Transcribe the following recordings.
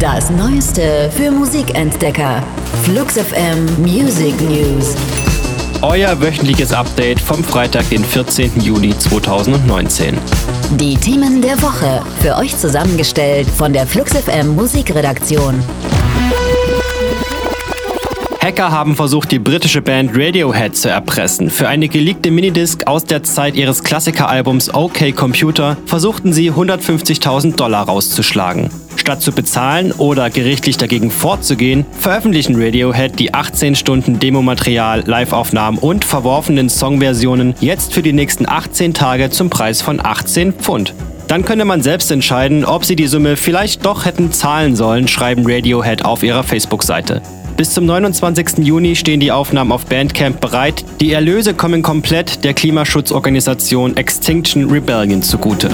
Das Neueste für Musikentdecker. Flux FM Music News. Euer wöchentliches Update vom Freitag, den 14. Juli 2019. Die Themen der Woche. Für euch zusammengestellt von der Flux FM Musikredaktion. Hacker haben versucht, die britische Band Radiohead zu erpressen. Für eine geleakte Minidisc aus der Zeit ihres Klassikeralbums OK Computer versuchten sie 150.000 Dollar rauszuschlagen. Statt zu bezahlen oder gerichtlich dagegen vorzugehen, veröffentlichen Radiohead die 18 Stunden Demomaterial, Liveaufnahmen und verworfenen Songversionen jetzt für die nächsten 18 Tage zum Preis von 18 Pfund. Dann könne man selbst entscheiden, ob sie die Summe vielleicht doch hätten zahlen sollen, schreiben Radiohead auf ihrer Facebook-Seite. Bis zum 29. Juni stehen die Aufnahmen auf Bandcamp bereit. Die Erlöse kommen komplett der Klimaschutzorganisation Extinction Rebellion zugute.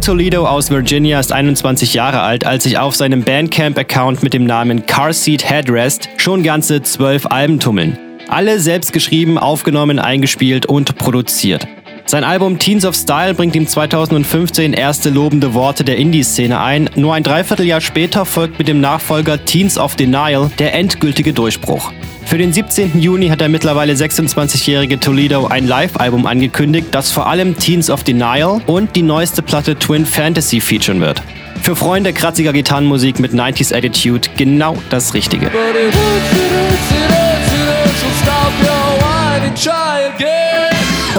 Toledo aus Virginia ist 21 Jahre alt, als sich auf seinem Bandcamp-Account mit dem Namen Car Seat Headrest schon ganze zwölf Alben tummeln. Alle selbst geschrieben, aufgenommen, eingespielt und produziert. Sein Album Teens of Style bringt ihm 2015 erste lobende Worte der Indie-Szene ein. Nur ein Dreivierteljahr später folgt mit dem Nachfolger Teens of Denial der endgültige Durchbruch. Für den 17. Juni hat der mittlerweile 26-jährige Toledo ein Live-Album angekündigt, das vor allem Teens of Denial und die neueste Platte Twin Fantasy featuren wird. Für Freunde kratziger Gitarrenmusik mit 90s Attitude genau das Richtige.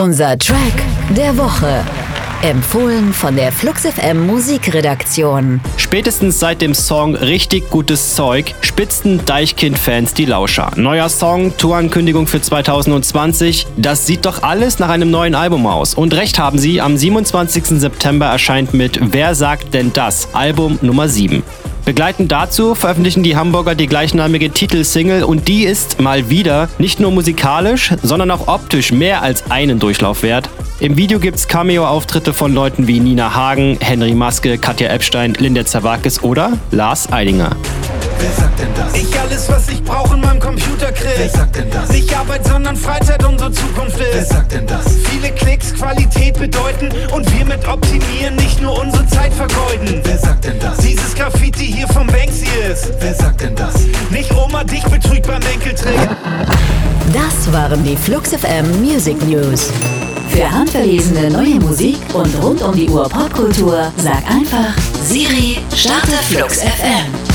Unser Track der Woche. Empfohlen von der Flux FM Musikredaktion. Spätestens seit dem Song Richtig gutes Zeug spitzten Deichkind-Fans die Lauscher. Neuer Song, Tourankündigung für 2020. Das sieht doch alles nach einem neuen Album aus. Und recht haben sie, am 27. September erscheint mit Wer sagt denn das? Album Nummer 7. Begleitend dazu veröffentlichen die Hamburger die gleichnamige Titelsingle und die ist mal wieder nicht nur musikalisch, sondern auch optisch mehr als einen Durchlauf wert. Im Video gibt's Cameo-Auftritte von Leuten wie Nina Hagen, Henry Maske, Katja Epstein, Linda Zawakis oder Lars Eidinger. Wer sagt denn das? Ich alles, was ich brauche in meinem Computer krieg. Wer sagt denn das? Nicht Arbeit, sondern Freizeit unsere Zukunft ist. Wer sagt denn das? Viele Klicks Qualität bedeuten und wir mit optimieren nicht nur unsere Zeit vergeuden. Wer sagt ist. Wer sagt denn das? Nicht Oma dich betrügt beim Enkeltrick. Das waren die Flux FM Music News. Für handverlesene neue Musik und rund um die Uhr Popkultur sag einfach Siri, starte Flux FM.